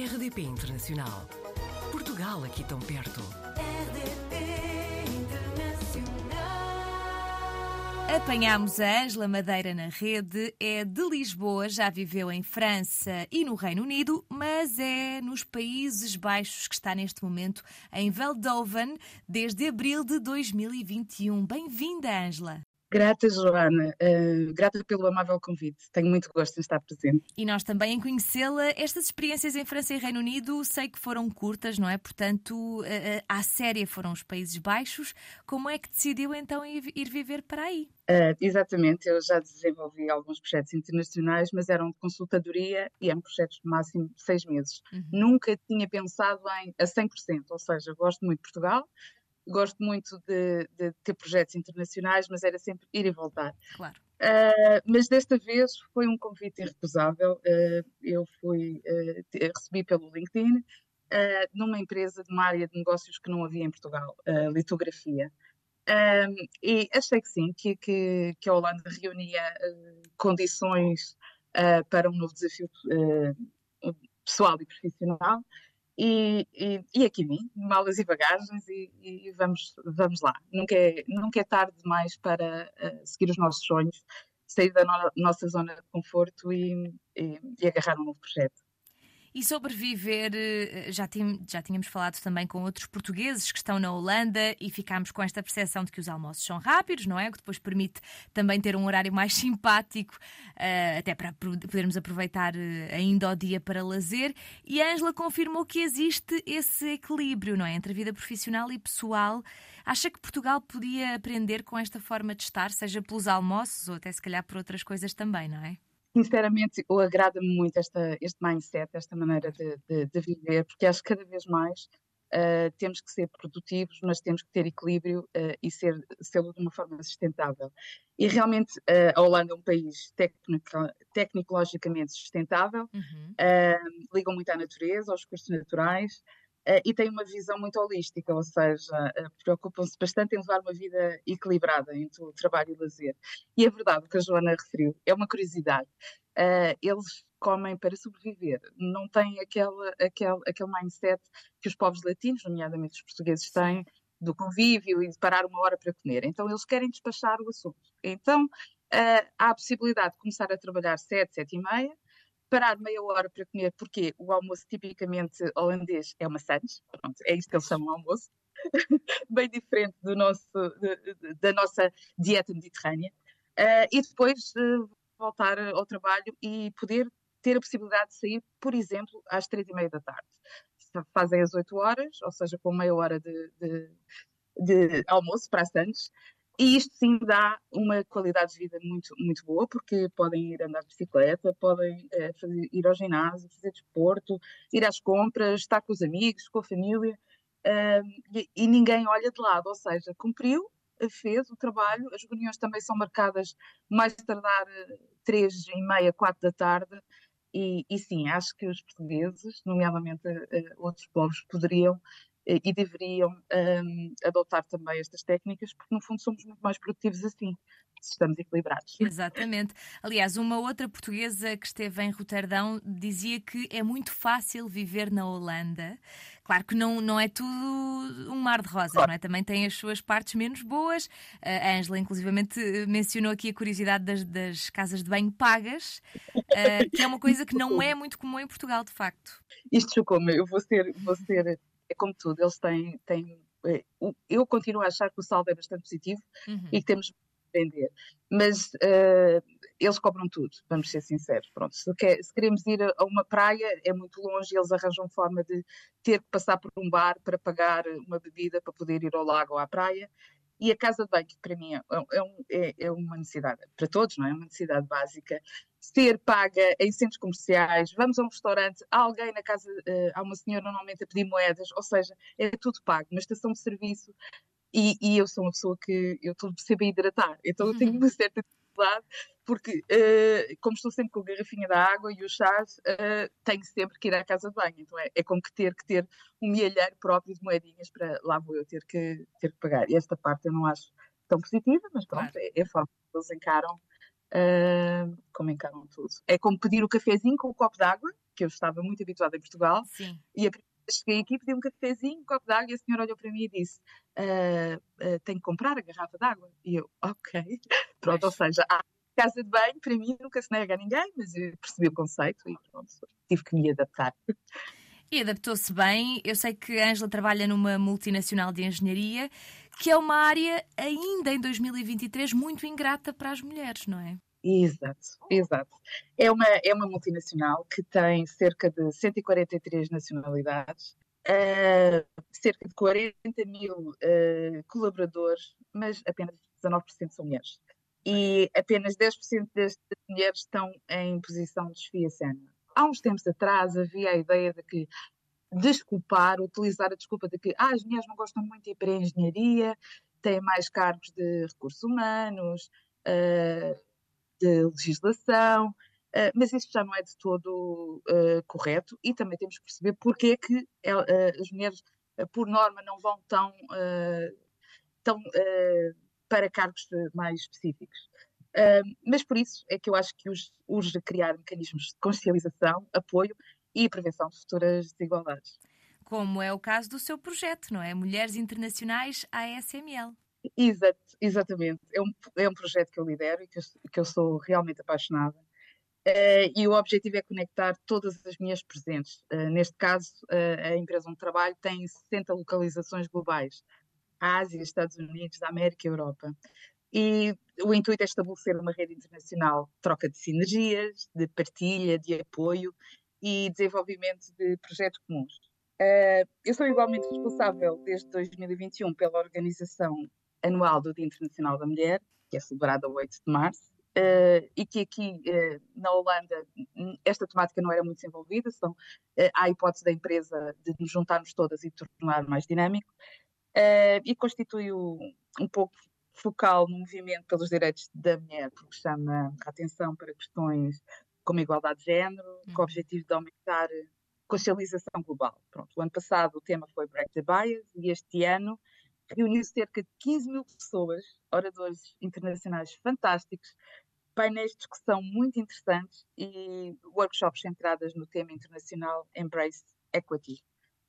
RDP Internacional. Portugal aqui tão perto. RDP Internacional. Apanhámos a Ângela Madeira na rede, é de Lisboa, já viveu em França e no Reino Unido, mas é nos Países Baixos que está neste momento em Veldhoven desde abril de 2021. Bem-vinda, Ângela. Grata, Joana. Uh, grata pelo amável convite. Tenho muito gosto em estar presente. E nós também em conhecê-la. Estas experiências em França e Reino Unido sei que foram curtas, não é? Portanto, uh, uh, à séria foram os Países Baixos. Como é que decidiu então ir, viver para aí? Uh, exatamente, eu já desenvolvi alguns projetos internacionais, mas eram de consultadoria e eram projetos de máximo seis meses. Uhum. Nunca tinha pensado em a 100%, ou seja, gosto muito de Portugal, gosto muito de, de ter projetos internacionais, mas era sempre ir e voltar. Claro. Uh, mas desta vez foi um convite irrecusável. Uh, eu fui, uh, recebi pelo LinkedIn numa empresa de uma área de negócios que não havia em Portugal, litografia. E achei que sim, que, que, que a Holanda reunia condições para um novo desafio pessoal e profissional. E, e, aqui vim, malas e bagagens, e, e vamos, vamos lá. Nunca é, nunca é tarde demais para uh, seguir os nossos sonhos, sair da no- nossa zona de conforto e agarrar um novo projeto. E sobreviver, eh, já, já tínhamos falado também com outros portugueses que estão na Holanda e ficámos com esta percepção de que os almoços são rápidos, não é? O que depois permite também ter um horário mais simpático, eh, até para podermos aproveitar eh, ainda o dia para lazer. E a Ângela confirmou que existe esse equilíbrio, não é? Entre a vida profissional e pessoal. Acha que Portugal podia aprender com esta forma de estar, seja pelos almoços ou até se calhar por outras coisas também, não é? Sinceramente, eu agrada-me muito esta, este mindset, esta maneira de, de- de viver, porque acho que cada vez mais uh, temos que ser produtivos, mas temos que ter equilíbrio uh, e ser, sê-lo de uma forma sustentável. E realmente uh, a Holanda é um país tecnica- tecnologicamente sustentável, Uhum. uh, ligam muito à natureza, aos recursos naturais. Uh, e têm uma visão muito holística, ou seja, uh, preocupam-se bastante em levar uma vida equilibrada entre o trabalho e o lazer. E é verdade o que a Joana referiu, é uma curiosidade. Uh, eles comem para sobreviver, não têm aquele, aquele, aquele mindset que os povos latinos, nomeadamente os portugueses, têm do convívio e de parar uma hora para comer. Então eles querem despachar o assunto. Então há a possibilidade de começar a trabalhar sete, sete e meia, parar meia hora para comer, porque o almoço tipicamente holandês é uma sandes, pronto, é isto que eles chamam de almoço, bem diferente do nosso, de- da nossa dieta mediterrânea, Ah, e depois ah, voltar ao trabalho e poder ter a possibilidade de sair, por exemplo, às três e meia da tarde. Fa- Fazem às oito horas, ou seja, com meia hora de, de- de almoço para as sandes, e isto sim dá uma qualidade de vida muito, muito boa, porque podem ir andar de bicicleta, podem eh, fazer- ir ao ginásio, fazer desporto, ir às compras, estar com os amigos, com a família, e, e ninguém olha de lado, ou seja, cumpriu, eh, fez o trabalho, as reuniões também são marcadas mais tardar eh, três e meia, quatro da tarde, e, e sim, acho que os portugueses, nomeadamente eh, outros povos, poderiam e deveriam ahm, adotar também estas técnicas, porque no fundo somos muito mais produtivos assim, se estamos equilibrados. Exatamente. Aliás, uma outra portuguesa que esteve em Roterdão dizia que é muito fácil viver na Holanda. Claro que não, não é tudo um mar de rosas, não é? Também tem as suas partes menos boas. A Ângela, inclusivamente, mencionou aqui a curiosidade das, das casas de banho pagas, eh, que é uma coisa que não é muito comum em Portugal, de facto. Isto chocou-me, eu vou ser, vou ser, é como tudo, eles têm, têm eh, eu continuo a achar que o saldo é bastante positivo Uhum. e que temos de vender, mas eh, eles cobram tudo, vamos ser sinceros, pronto, se, quer- se queremos ir a, a uma praia é muito longe e eles arranjam forma de ter que passar por um bar para pagar uma bebida para poder ir ao lago ou à praia, e a casa de banho, que para mim é, é um- é- é uma necessidade, para todos, não é? É uma necessidade básica, ser paga em centros comerciais, vamos a um restaurante, há alguém na casa, eh, há uma senhora normalmente a pedir moedas, ou seja, é tudo pago, uma estação de serviço, e, e eu sou uma pessoa que eu estou sempre a hidratar, então eu tenho uma certa dificuldade, porque eh, como estou sempre com a garrafinha da água e os chás, eh, tenho sempre que ir à casa de banho, então é, é como que ter que ter um milheiro próprio de moedinhas para lá vou eu ter que, ter que pagar. E esta parte eu não acho tão positiva, mas pronto, Claro. é, é a forma que eles encaram, ah, como encaram tudo. É como pedir o cafezinho com o copo de água, que eu estava muito habituada em Portugal. Sim. E a primeira cheguei aqui, pedi um cafezinho, um copo de água, e a senhora olhou para mim e disse: "Ah, ah, Tenho que comprar a garrafa de água. E eu, ok. Pronto, ou seja, a casa de banho, para mim, nunca se nega a ninguém, mas eu percebi o conceito e pronto, tive que me adaptar. E adaptou-se bem. Eu sei que a Ângela trabalha numa multinacional de engenharia, que é uma área ainda em 2023 muito ingrata para as mulheres, não é? Exato, exato. É uma, é uma multinacional que tem cerca de 143 nacionalidades, eh, cerca de 40 mil eh, colaboradores, mas apenas 19% são mulheres. E apenas 10% destas mulheres estão em posição de chefia sénior. Há uns tempos atrás havia a ideia de que desculpar, utilizar a desculpa de que ah, as mulheres não gostam muito de ir para a engenharia, têm mais cargos de recursos humanos, eh, de legislação, eh, mas isso já não é de todo eh, correto e também temos que perceber porque é que eh, as mulheres, por norma, não vão tão, tão para cargos mais específicos. Mas por isso é que eu acho que urge criar mecanismos de consciencialização, apoio e prevenção de futuras desigualdades. Como é o caso do seu projeto, não é? Mulheres Internacionais ASML. Exato, exatamente. É um, é um projeto que eu lidero e que eu, que eu sou realmente apaixonada. Eh, e o objetivo é conectar todas as minhas presentes. Eh, neste caso, eh, a empresa onde trabalho tem 60 localizações globais: Ásia, Estados Unidos, América e Europa. E o intuito é estabelecer uma rede internacional de troca de sinergias, de partilha, de apoio e desenvolvimento de projetos comuns. Eu sou igualmente responsável desde 2021 pela organização anual do Dia Internacional da Mulher, que é celebrado a 8 de março, eh, e que aqui eh, na Holanda esta temática não era muito desenvolvida, são, eh, há a hipótese da empresa de nos juntarmos todas e tornar mais dinâmico, e constitui o- um pouco focal no movimento pelos direitos da mulher, porque chama a atenção para questões como igualdade de género, com o Uhum. objetivo de aumentar a consciencialização global. Pronto, o ano passado o tema foi Break the Bias e este ano reuniu cerca de 15 mil pessoas, oradores internacionais fantásticos, painéis de discussão muito interessantes e workshops centradas no tema internacional Embrace Equity.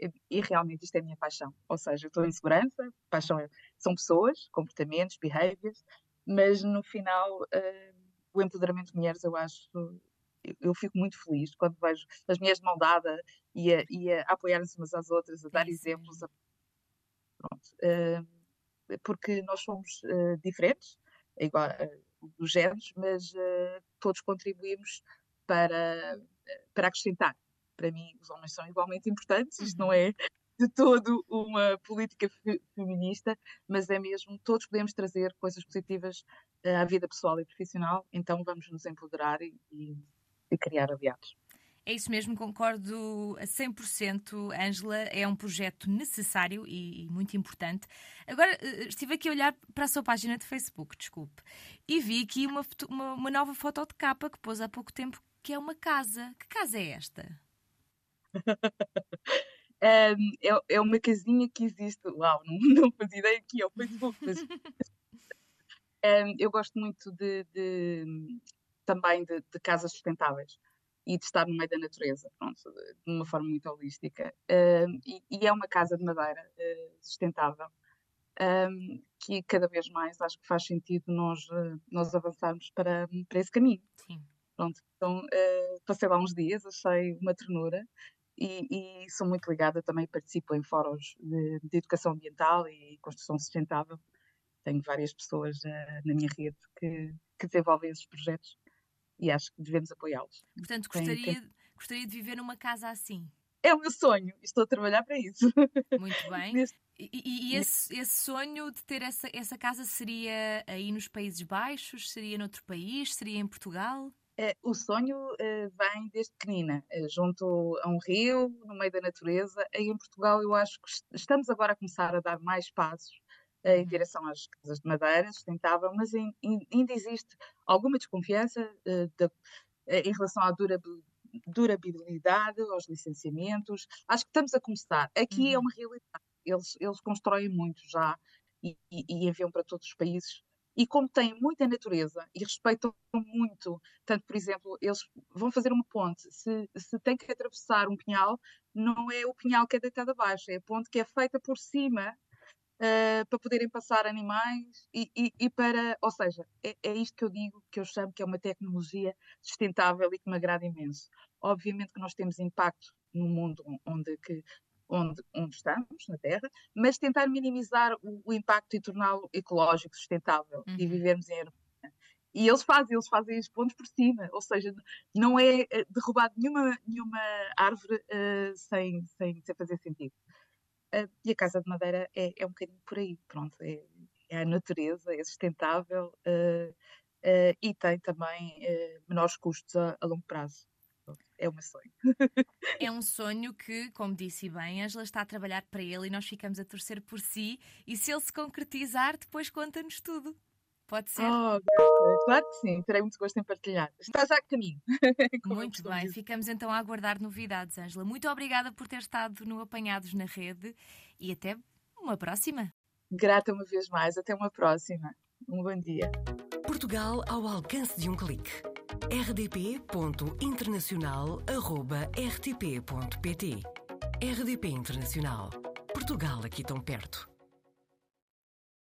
E, e realmente isto é a minha paixão. Ou seja, eu estou em segurança, paixão é- são pessoas, comportamentos, behaviors, mas no final eh, o empoderamento de mulheres eu acho. Eu, fico muito feliz quando vejo as mulheres de mão dada e a, e a apoiarem-se umas às outras, a dar exemplos, a Pronto. eh, porque nós somos eh, diferentes, é igual, eh, dos géneros, mas todos contribuímos para, para acrescentar. Para mim, os homens são igualmente importantes, isto não é de todo uma política fe- feminista, mas é mesmo, todos podemos trazer coisas positivas à vida pessoal e profissional, então vamos nos empoderar e- e criar aliados. É isso mesmo, concordo a 100%. Ângela, é um projeto necessário e, e muito importante. Agora, eh, estive aqui a olhar para a sua página de Facebook, desculpe, e vi aqui uma, uma, uma nova foto de capa que pôs há pouco tempo, que é uma casa. Que casa é esta? É, é uma casinha que existe. Uau, não, não fazia ideia que é o Facebook, mas eu gosto muito de, de- também de, de casas sustentáveis e de estar no meio da natureza, pronto, de uma forma muito holística. Ahm, e, e é uma casa de madeira eh, sustentável. ahm, que cada vez mais acho que faz sentido nós, eh, nós avançarmos para, para esse caminho. Sim. Pronto, então eh, passei lá uns dias, achei uma ternura e, e sou muito ligada também, participo em fóruns de, de educação ambiental e construção sustentável. Tenho várias pessoas na minha rede que, que desenvolvem esses projetos e acho que devemos apoiá-los. Portanto, Tem- gostaria, gostaria de viver numa casa assim. É o meu sonho, e estou a trabalhar para isso. Muito bem. Neste- E, e- esse, esse sonho de ter essa, essa casa seria aí nos Países Baixos? Seria noutro país? Seria em Portugal? Eh, o sonho eh, vem desde pequenina, eh, junto a um rio, no meio da natureza. Aí em Portugal, eu acho que est- estamos agora a começar a dar mais passos em Uhum. direção às casas de madeira sustentável, mas ain- ain- ainda existe alguma desconfiança eh, da- eh, em relação à durabil- durabilidade, aos licenciamentos. Acho que estamos a começar. Aqui é Uhum. uma realidade. Eles, eles constroem muito já e, e- e enviam para todos os países E como têm muita natureza e respeitam muito, tanto, por exemplo, eles vão fazer uma ponte, se, se tem que atravessar um pinhal, não é o pinhal que é deitado abaixo, é a ponte que é feita por cima uh, para poderem passar animais e, e, e, para, ou seja, é, é isto que eu digo, que eu chamo que é uma tecnologia sustentável e que me agrada imenso. Obviamente que nós temos impacto no mundo onde, que, onde, onde estamos, na Terra, mas tentar minimizar o, o impacto e torná-lo ecológico, sustentável uhum. e vivermos em harmonia. E eles fazem, eles fazem os pontos por cima, ou seja, não é eh, derrubado nenhuma, nenhuma árvore uh, sem, sem, sem fazer sentido. E a Casa de Madeira é, é um bocadinho por aí, pronto, é, é a natureza, é sustentável uh, e tem também menores custos a, a longo prazo é meu sonho. É um sonho que, como disse bem, Angela está a trabalhar para ele e nós ficamos a torcer por si. E se ele se concretizar, depois conta-nos tudo. Pode ser? Oh, claro que sim, terei muito gosto em partilhar. Está já a caminho. muito bem, ficamos então a aguardar novidades, Ângela. Muito obrigada por ter estado no Apanhados na Rede e até uma próxima. Grata uma vez mais, até uma próxima. Um bom dia. Portugal ao alcance de um clique rdp.internacional.rtp.pt RDP Internacional. Portugal aqui tão perto.